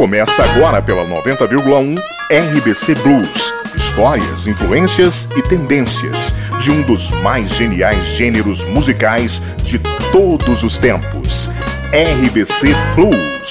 Começa agora pela 90,1 RBC Blues. Histórias, influências e tendências de um dos mais geniais gêneros musicais de todos os tempos. RBC Blues.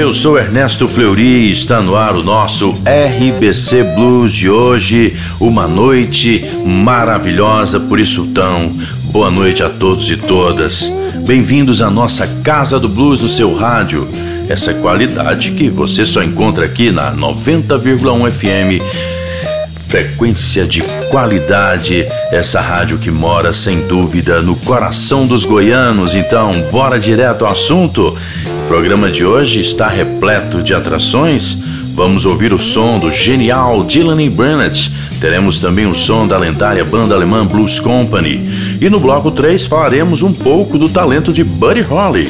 Eu sou Ernesto Fleury e está no ar o nosso RBC Blues de hoje. Uma noite maravilhosa, por isso tão boa noite a todos e todas. Bem-vindos à nossa Casa do Blues do seu rádio. Essa qualidade que você só encontra aqui na 90,1 FM. Frequência de qualidade, essa rádio que mora sem dúvida no coração dos goianos. Então, bora direto ao assunto. O programa de hoje está repleto de atrações. Vamos ouvir o som do genial Dylan Brennett. Teremos também o som da lendária banda alemã Blues Company. E no bloco 3 falaremos um pouco do talento de Buddy Holly.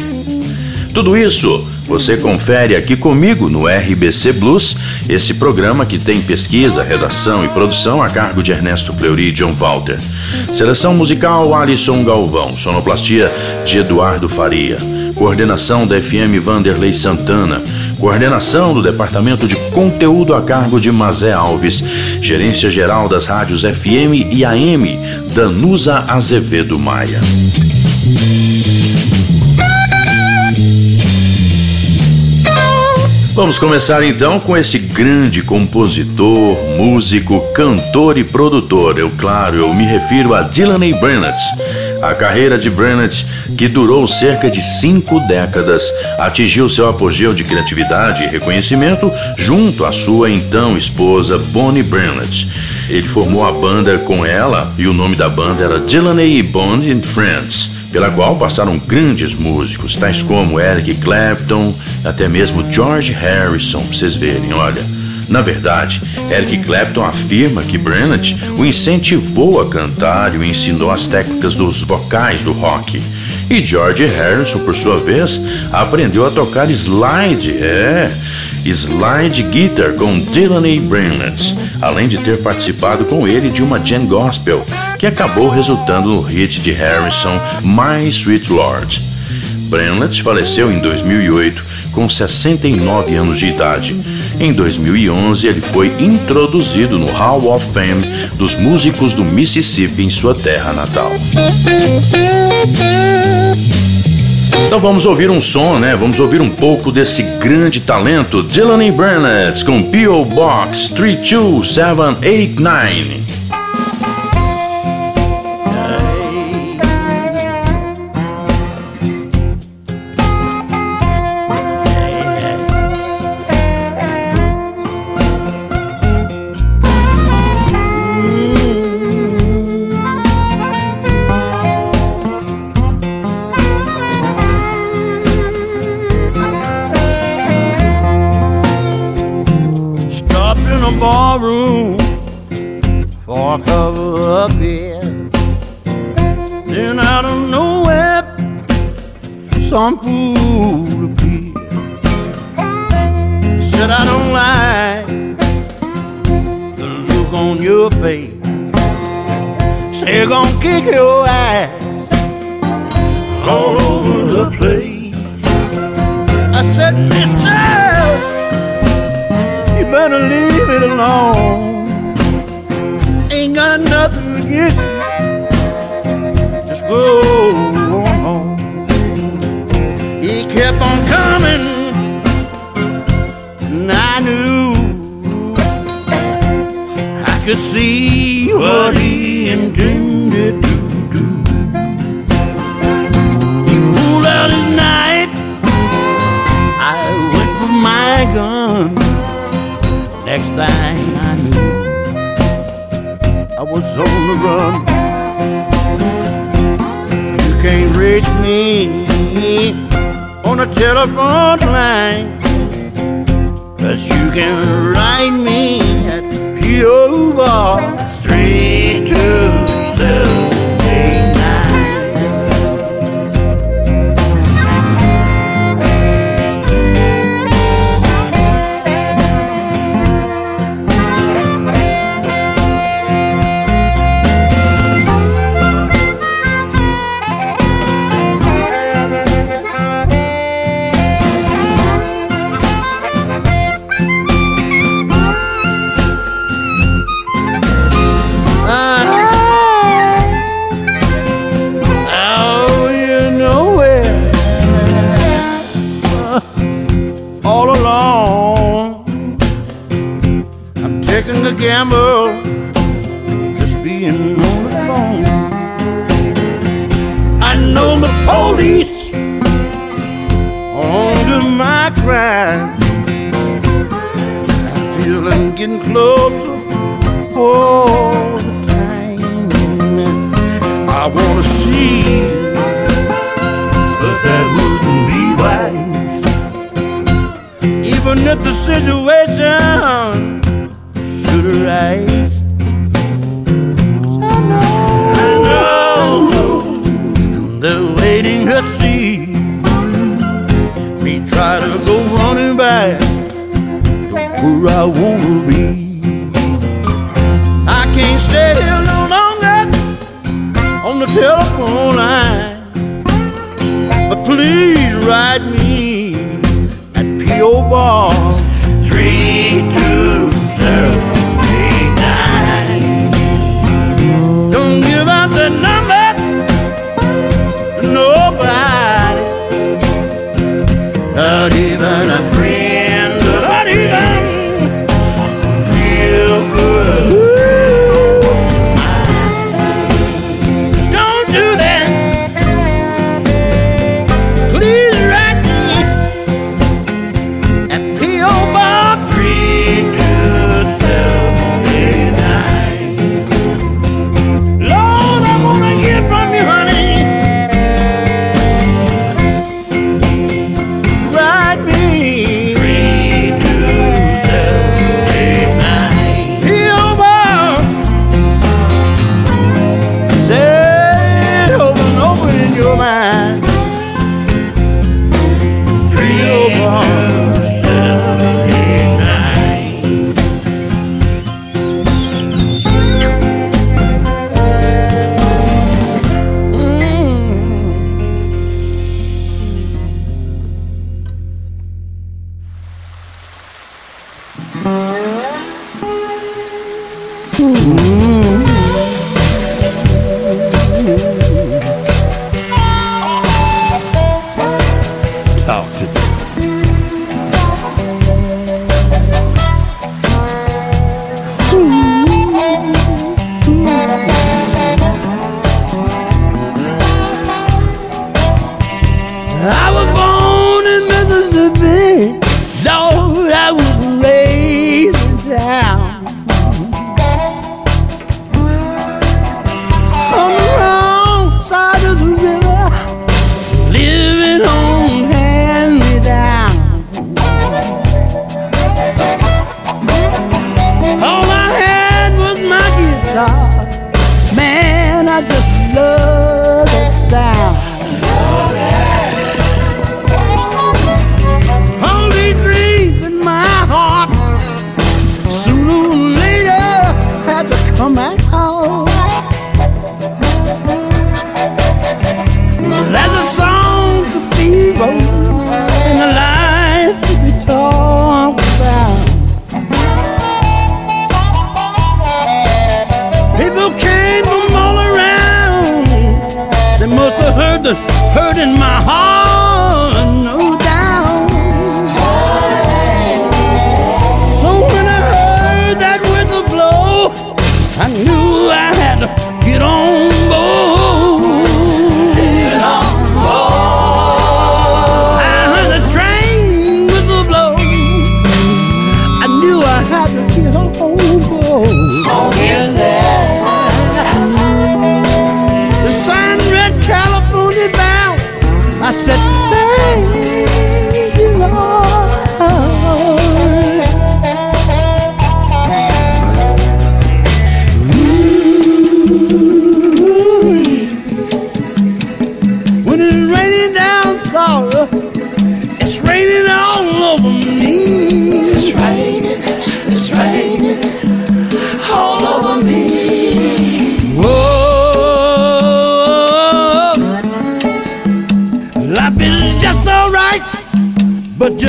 Tudo isso você confere aqui comigo no RBC Blues, esse programa que tem pesquisa, redação e produção a cargo de Ernesto Fleury e John Walter. Seleção musical Alisson Galvão, sonoplastia de Eduardo Faria. Coordenação da FM Vanderlei Santana. Coordenação do Departamento de Conteúdo a cargo de Mazé Alves. Gerência Geral das Rádios FM e AM, Danusa Azevedo Maia. Vamos começar então com esse grande compositor, músico, cantor e produtor. Eu, claro, eu me refiro a Dylan A. A carreira de Brennett, que durou cerca de cinco décadas, atingiu seu apogeu de criatividade e reconhecimento junto à sua então esposa Bonnie Brennett. Ele formou a banda com ela e o nome da banda era Dylan A. Bond and Friends pela qual passaram grandes músicos, tais como Eric Clapton, até mesmo George Harrison, pra vocês verem, olha. Na verdade, Eric Clapton afirma que Brennett o incentivou a cantar e o ensinou as técnicas dos vocais do rock. E George Harrison, por sua vez, aprendeu a tocar slide, é, slide guitar com Dylan e Brennett, além de ter participado com ele de uma jam gospel, que acabou resultando no hit de Harrison My Sweet Lord. Brennett faleceu em 2008 com 69 anos de idade. Em 2011, ele foi introduzido no Hall of Fame dos músicos do Mississippi em sua terra natal. Então vamos ouvir um som, né? Vamos ouvir um pouco desse grande talento, Dylan Burnett com P.O. Box 32789. P.O. Box 32789. Shivanatha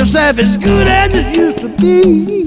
half as good as it used to be.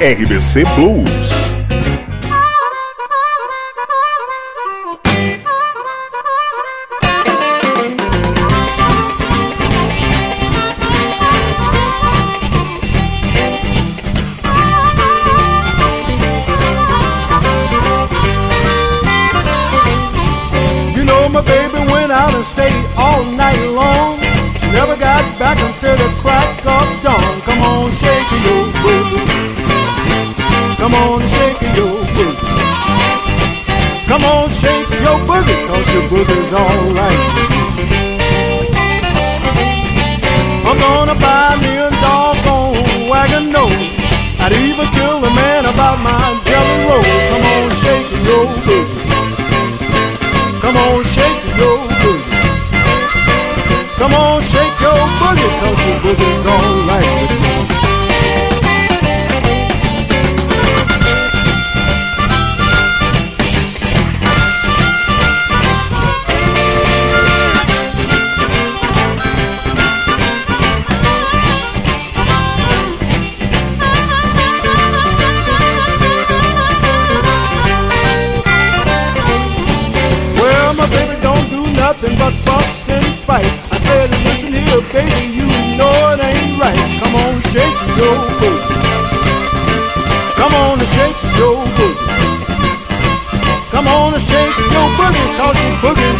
RBC Blues. everything's alright.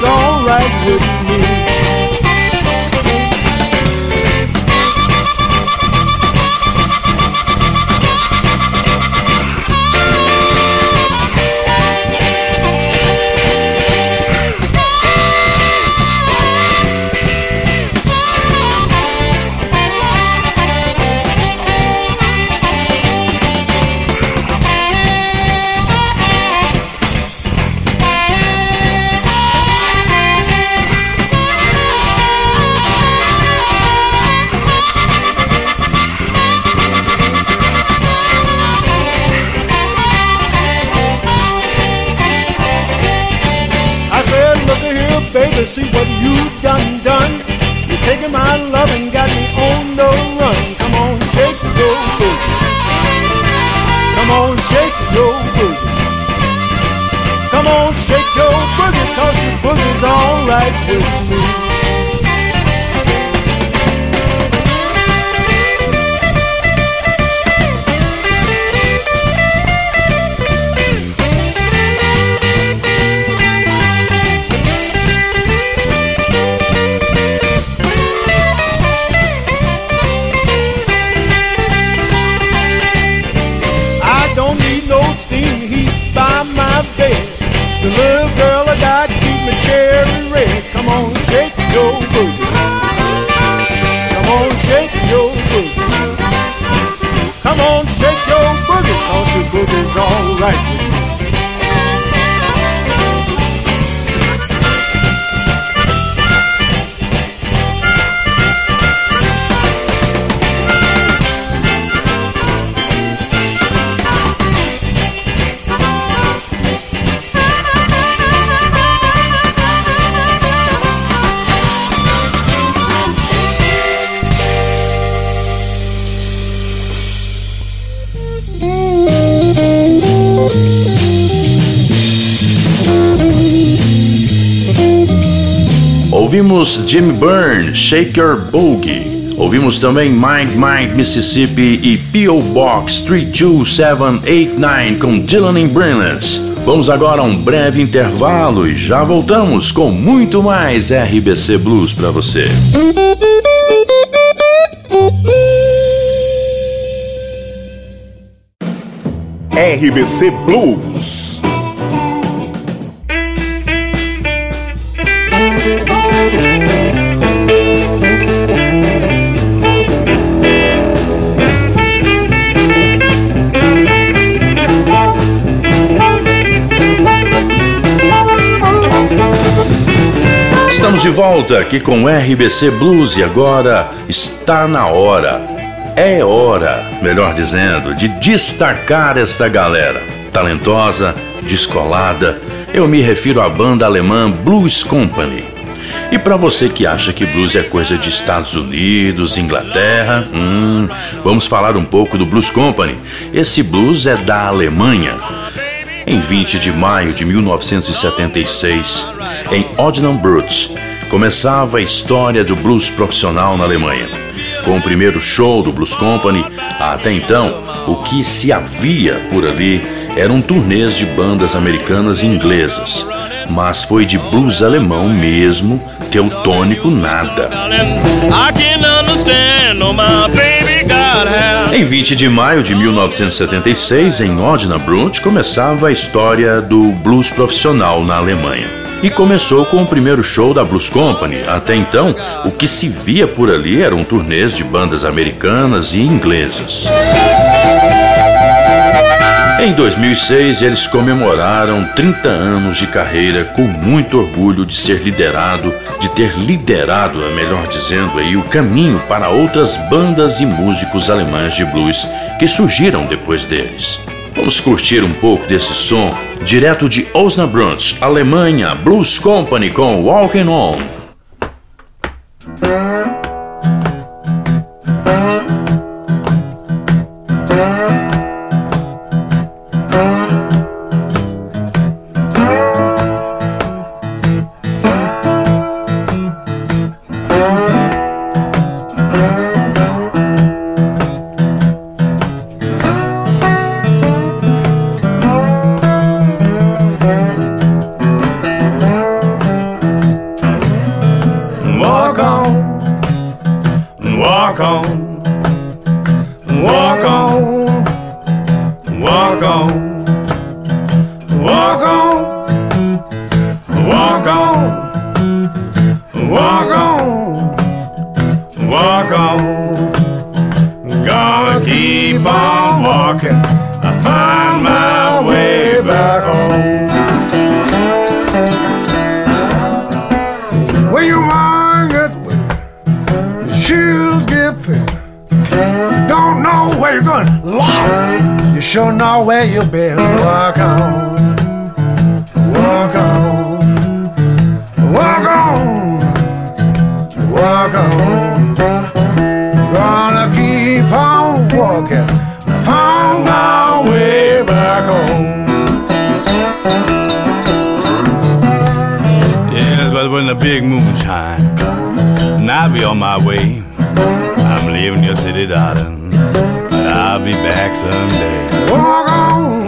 Alright with me. Ouvimos Jimmy Byrne, Shake Your Boogie. Ouvimos também Mind Mind Mississippi e P.O. Box 32789 com Dylan and. Vamos agora a um breve intervalo e já voltamos com muito mais RBC Blues para você. RBC Blues. Volta aqui com RBC Blues e agora está na hora. É hora, melhor dizendo, de destacar esta galera. Talentosa, descolada, eu me refiro à banda alemã Blues Company. E para você que acha que blues é coisa de Estados Unidos, Inglaterra, hum, vamos falar um pouco do Blues Company. Esse blues é da Alemanha. Em 20 de maio de 1976, em Oddenbrut, começava a história do blues profissional na Alemanha. Com o primeiro show do Blues Company, até então, o que se havia por ali eram turnês de bandas americanas e inglesas. Mas foi de blues alemão mesmo, teutônico nada. Oh. Em 20 de maio de 1976, em Odnabrunn, começava a história do blues profissional na Alemanha. E começou com o primeiro show da Blues Company. Até então, o que se via por ali eram turnês de bandas americanas e inglesas. Em 2006, eles comemoraram 30 anos de carreira com muito orgulho de ser liderado, de ter liderado, é melhor dizendo aí, o caminho para outras bandas e músicos alemães de blues que surgiram depois deles. Vamos curtir um pouco desse som, direto de Osnabrück, Alemanha, Blues Company com Walking On. go. Sure know where you've been. Walk on, walk on, walk on, walk on. Gonna keep on walking. Found my way back home. Yes, but when the big moonshine, and I'll be on my way. I'm leaving your city, darling, be back someday. Walk on,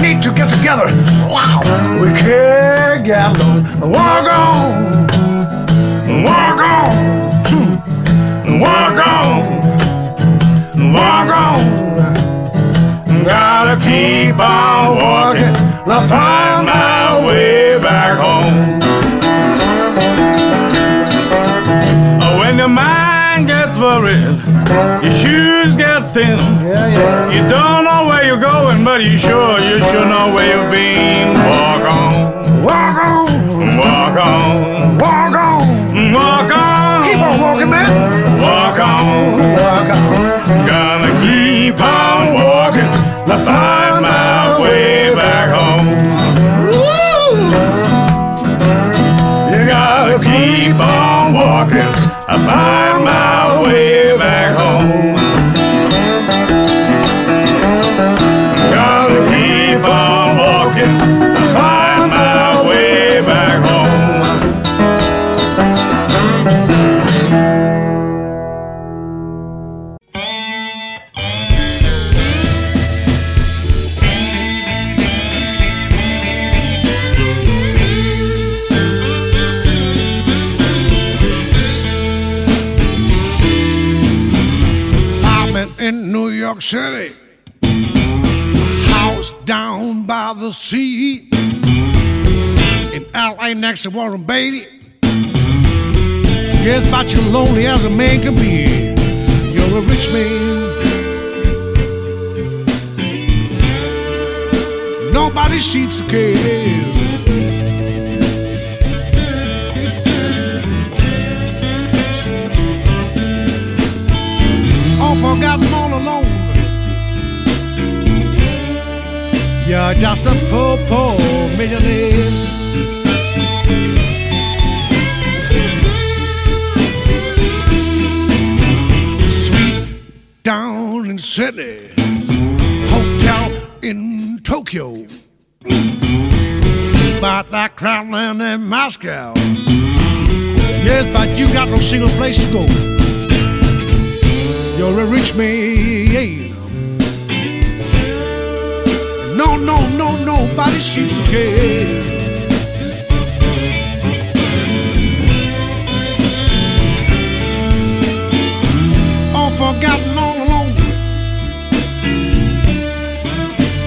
need to get together. Wow, we can't get along. Walk on, walk on, hmm. walk on, walk on. Gotta keep on walking. I'll find my way back home. Oh, When your mind gets worried, your shoes get thin. Yeah, yeah. You don't know where you're going, but you sure you should know where you've been. Walk on, Walk on, walk on, walk on. walk on. Keep on walking, man. Walk on. Walk on. Gonna sea. In LA next to Warren Beatty. Yes, but you're lonely as a man can be. You're a rich man. Nobody seems to care. You're just a poor, poor millionaire. Sweet down in Sydney, hotel in Tokyo. But that Kremlin in Moscow. Yes, but you got no single place to go. You're a rich man. No, no, no, nobody to care. All forgotten all alone.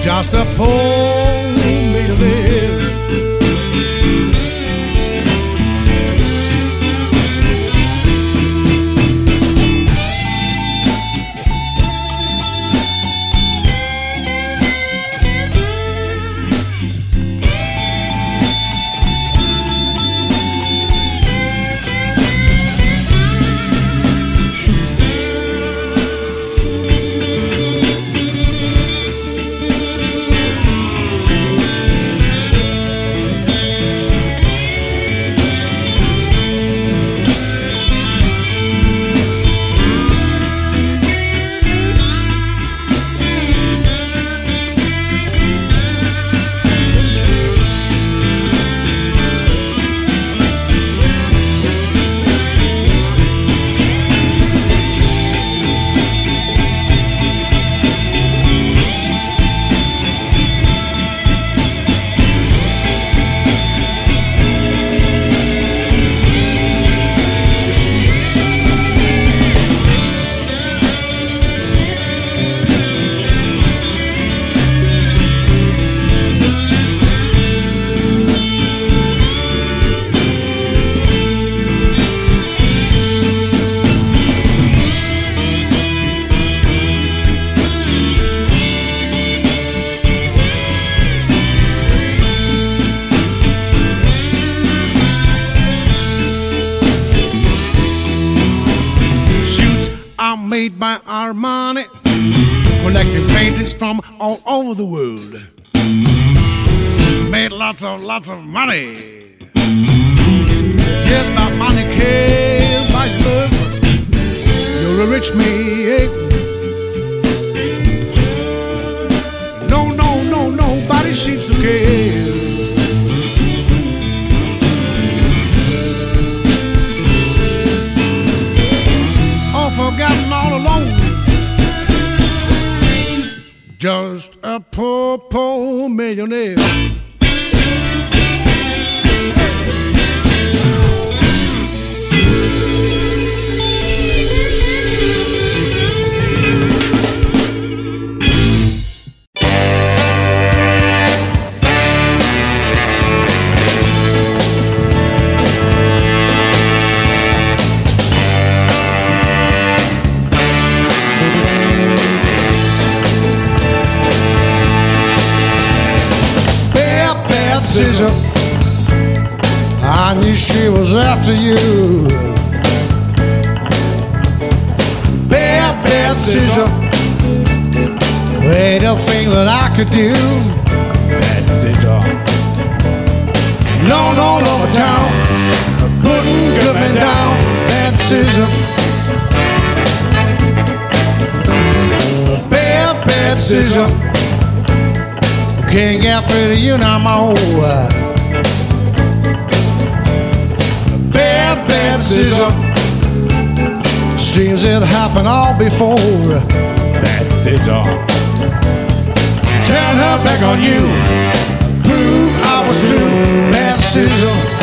Just a poor lots of money. Yes, my money came by love. You're a rich man. No, no, no, nobody seems to care. forgotten all alone. Just a poor, poor millionaire. Decision. I knew she was after you. Bad, bad decision. Ain't a thing that I could do. Bad decision. No, no, no, town. Putting good men down. Bad decision. Bad, bad decision. Can't get through to you no more. Bad, bad decision. Seems it happened all before. Bad decision. Turn her back on you. Prove I was true. Bad decision.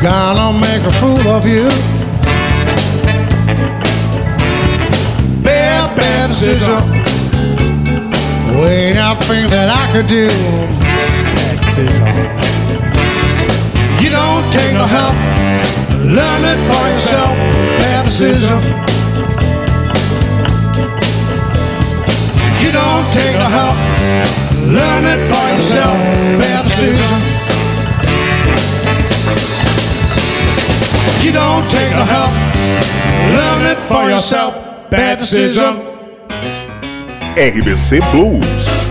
gonna make a fool of you. Bad, bad decision. Ain't nothing that I could do. You don't take no help. Learn it for yourself. Bad decision. You don't take no help. Learn it for yourself. Bad decision. RBC Blues.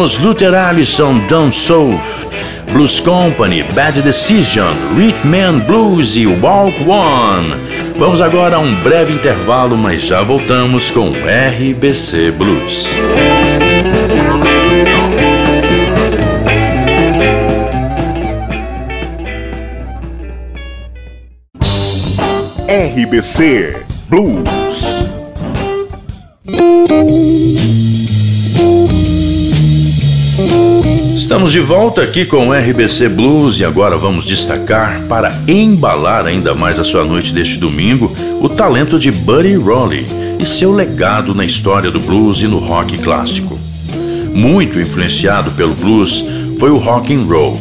Ouvimos Luther Allison, South, Blues Company, Bad Decision, Rhythm Blues e Walk One. Vamos agora a um breve intervalo, mas já voltamos com RBC Blues. RBC Blues. Estamos de volta aqui com o RBC Blues e agora vamos destacar, para embalar ainda mais a sua noite deste domingo, o talento de Buddy Rowley e seu legado na história do blues e no rock clássico. Muito influenciado pelo blues foi o rock and roll,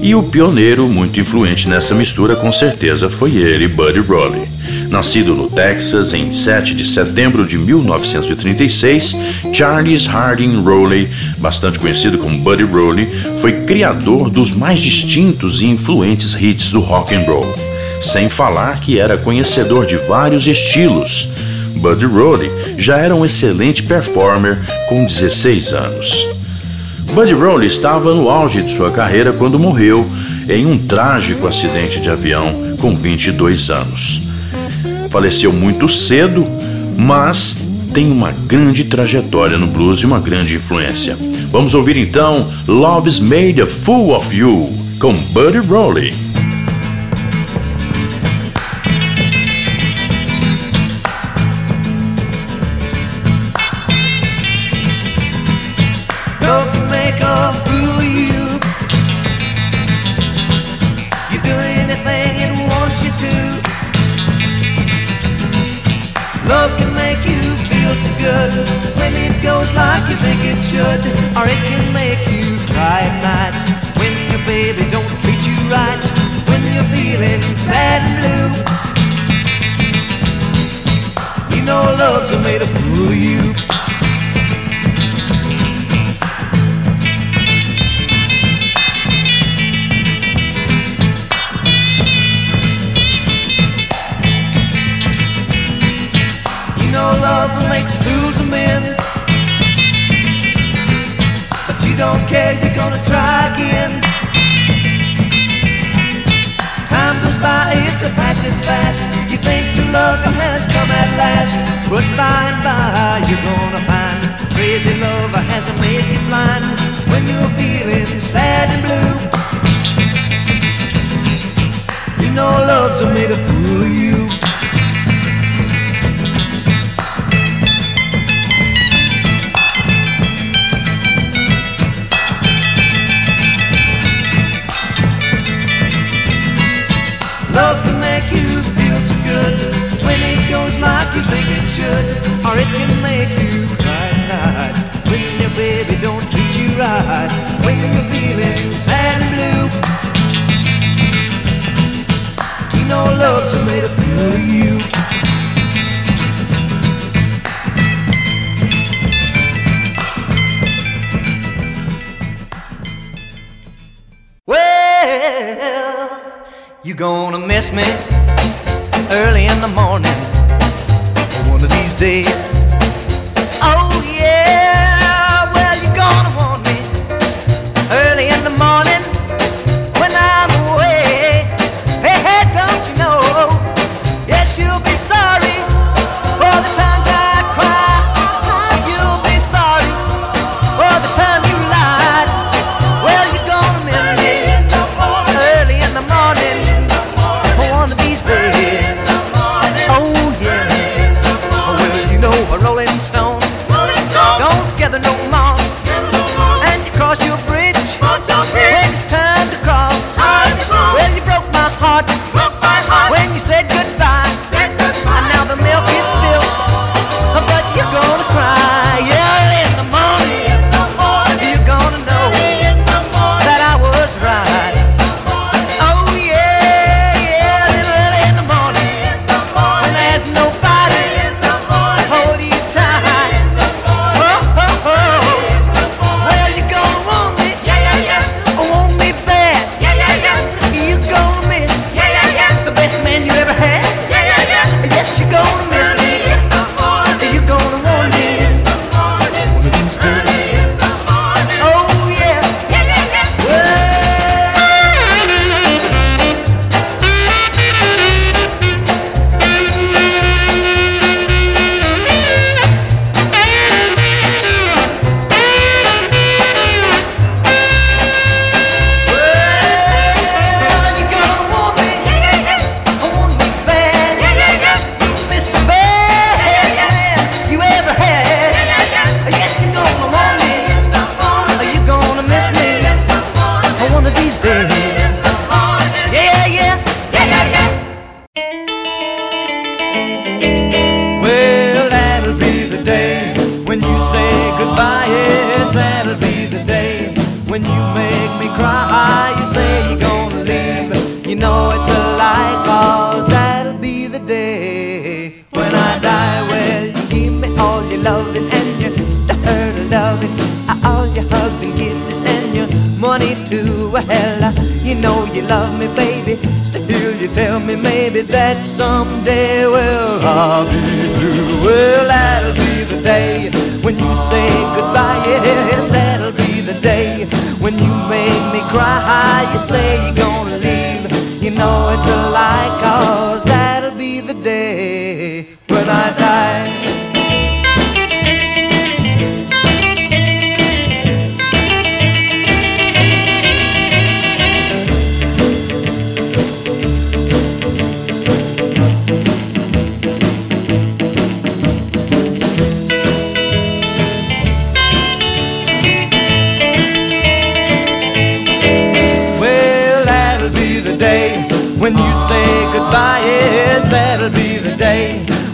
e o pioneiro muito influente nessa mistura com certeza foi ele, Buddy Rowley. Nascido no Texas em 7 de setembro de 1936, Charles Harding Rowley, bastante conhecido como Buddy Rowley, foi criador dos mais distintos e influentes hits do rock and roll. Sem falar que era conhecedor de vários estilos. Buddy Rowley já era um excelente performer com 16 anos. Buddy Rowley estava no auge de sua carreira quando morreu em um trágico acidente de avião com 22 anos faleceu muito cedo, mas tem uma grande trajetória no blues e uma grande influência. Vamos ouvir então Love's Made a Fool of You com Buddy Rowley. should, or it can make you cry at night. When your baby don't treat you right, when you're feeling sad and blue. You know love's made a fool of you. Love makes fools of men don't care, you're gonna try again. Time goes by, it's a passing fast. You think your love has come at last, but by and by you're gonna find crazy love hasn't made you blind when you're feeling sad and blue. You know love's made a fool of you. Love can make you feel so good when it goes like you think it should, or it can make you cry at night when your baby don't treat you right, when you're feeling sad and blue. You know love's made of you. You gonna miss me early in the morning one of these days.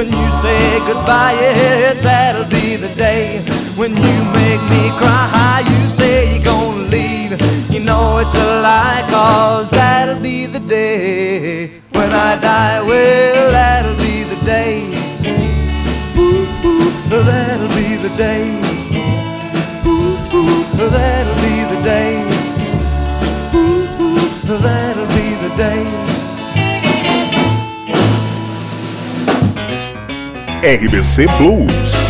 When you say goodbye, yes, that'll be the day. When you make me cry, you say you're gonna leave. You know it's a lie, cause that'll be the day. When I die, well, that'll be the day. Ooh, ooh, that'll be the day. Ooh, ooh, that'll RBC Blues.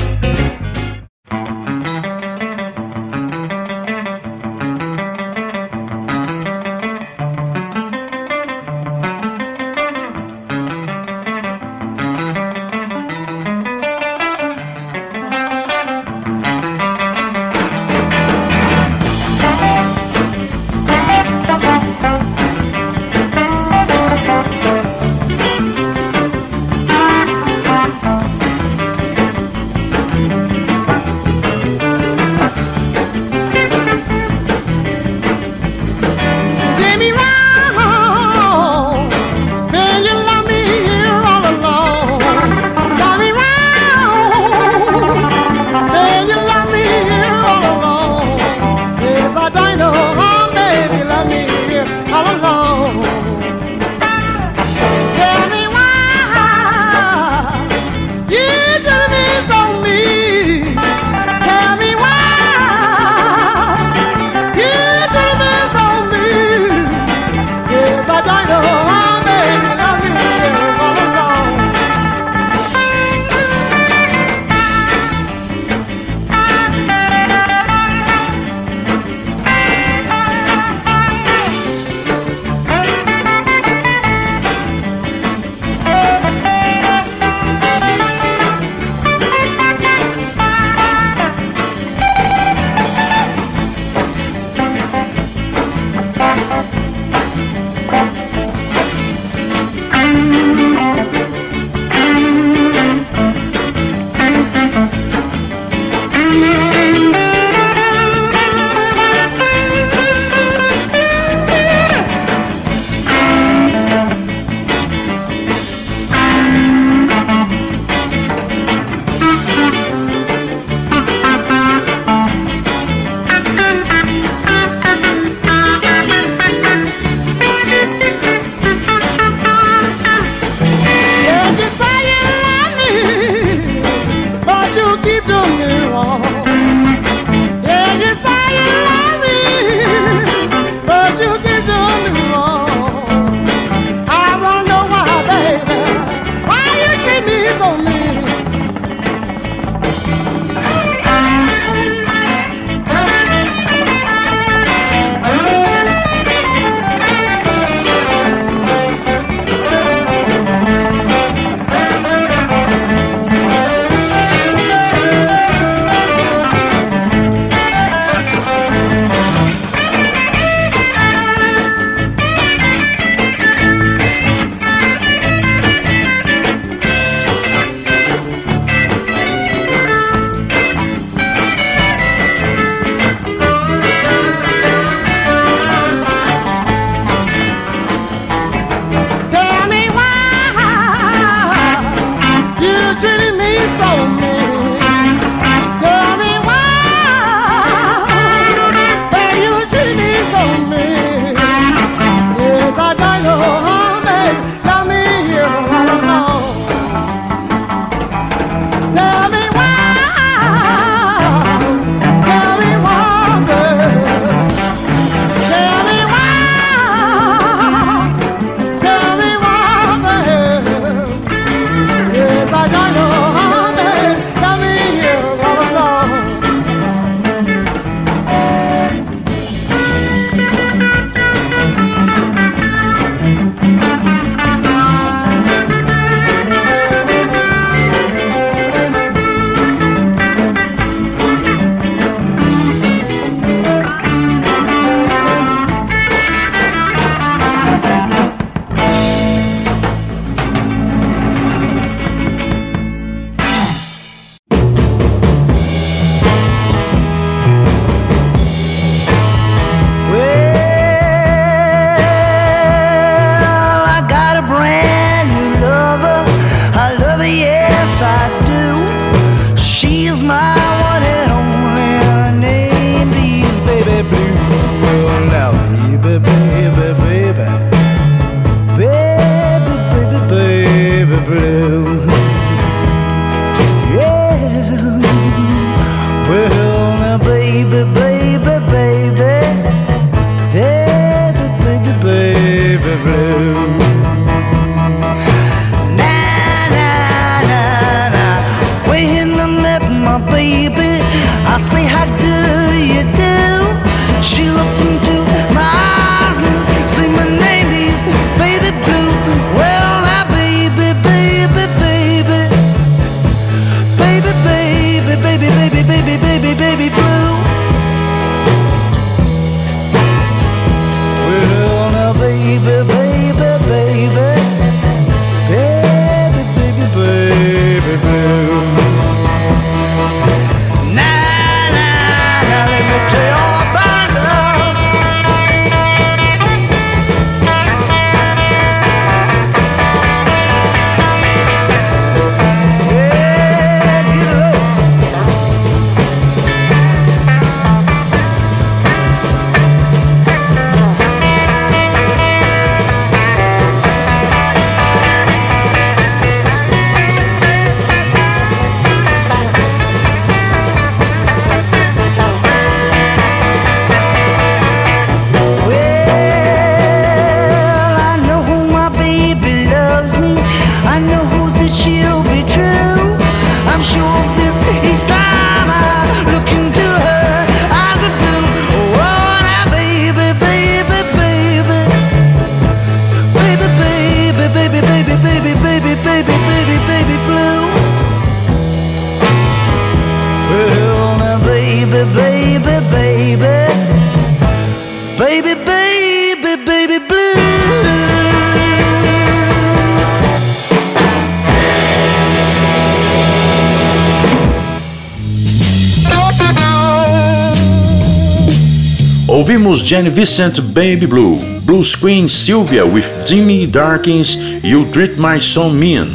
Jenny Vincent Baby Blue, Blues Queen Sylvia with Jimmy Darkins You Treat My Son Mean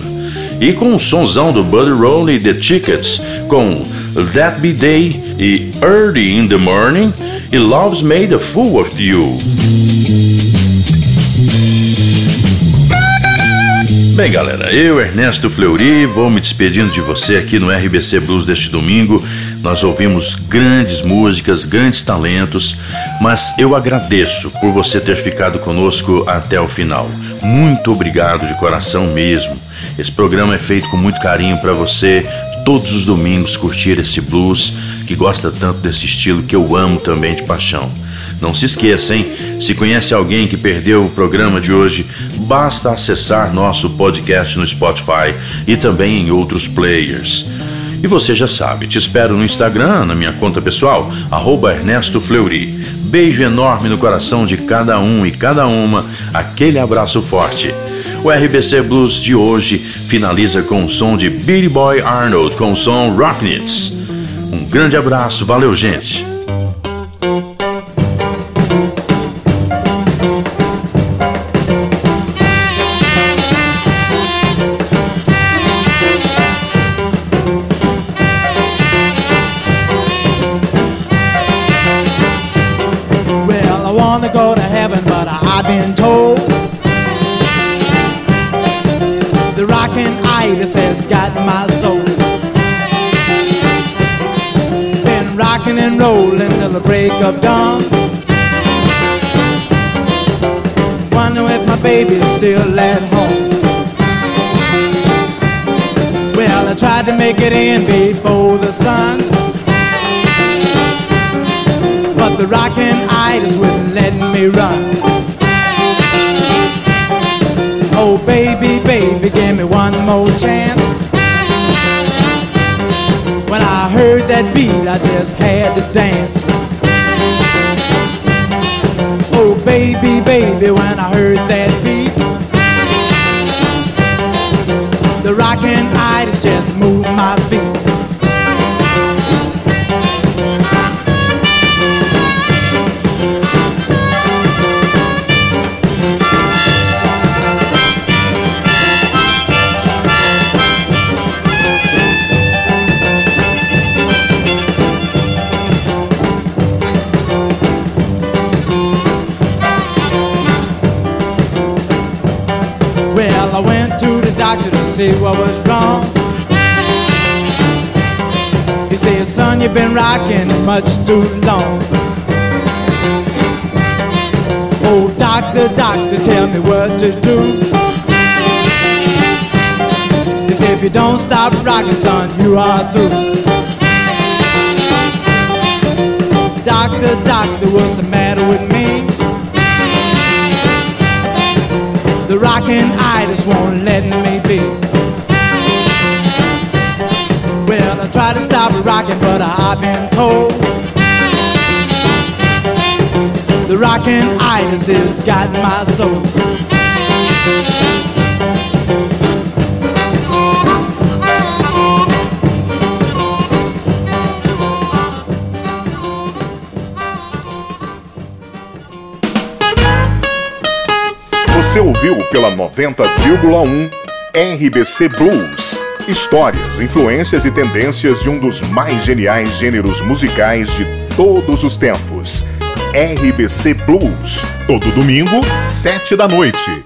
e com o sonzão do Buddy Roll e The Tickets com That Be Day e Early in the Morning e Love's Made a Fool of You. Bem, galera, eu, Ernesto Fleury, vou me despedindo de você aqui no RBC Blues deste domingo. Nós ouvimos grandes músicas, grandes talentos, mas eu agradeço por você ter ficado conosco até o final. Muito obrigado de coração mesmo. Esse programa é feito com muito carinho para você todos os domingos curtir esse blues que gosta tanto desse estilo que eu amo também de paixão. Não se esqueça, hein? Se conhece alguém que perdeu o programa de hoje, basta acessar nosso podcast no Spotify e também em outros players. E você já sabe, te espero no Instagram, na minha conta pessoal, arroba Ernesto Fleury. Beijo enorme no coração de cada um e cada uma, aquele abraço forte. O RBC Blues de hoje finaliza com o som de Billy Boy Arnold com o som Rocknits. Um grande abraço, valeu gente! Of dawn. Wonder if my baby's still at home. Well, I tried to make it in before the sun. But the rockin' itis wouldn't let me run. Oh, baby, baby, give me one more chance. When I heard that beat, I just had to dance. I can you've been rocking much too long. Oh, Doctor, doctor, tell me what to do. Cause if you don't stop rocking, son, you are through. Doctor, doctor, what's the matter with me? The rockin' itis won't let me to stop rocking, but I've been told the rockin' itis has got my soul. Você ouviu pela 90,1 RBC Blues. Histórias, influências e tendências de um dos mais geniais gêneros musicais de todos os tempos. RBC Blues. Todo domingo, sete da noite.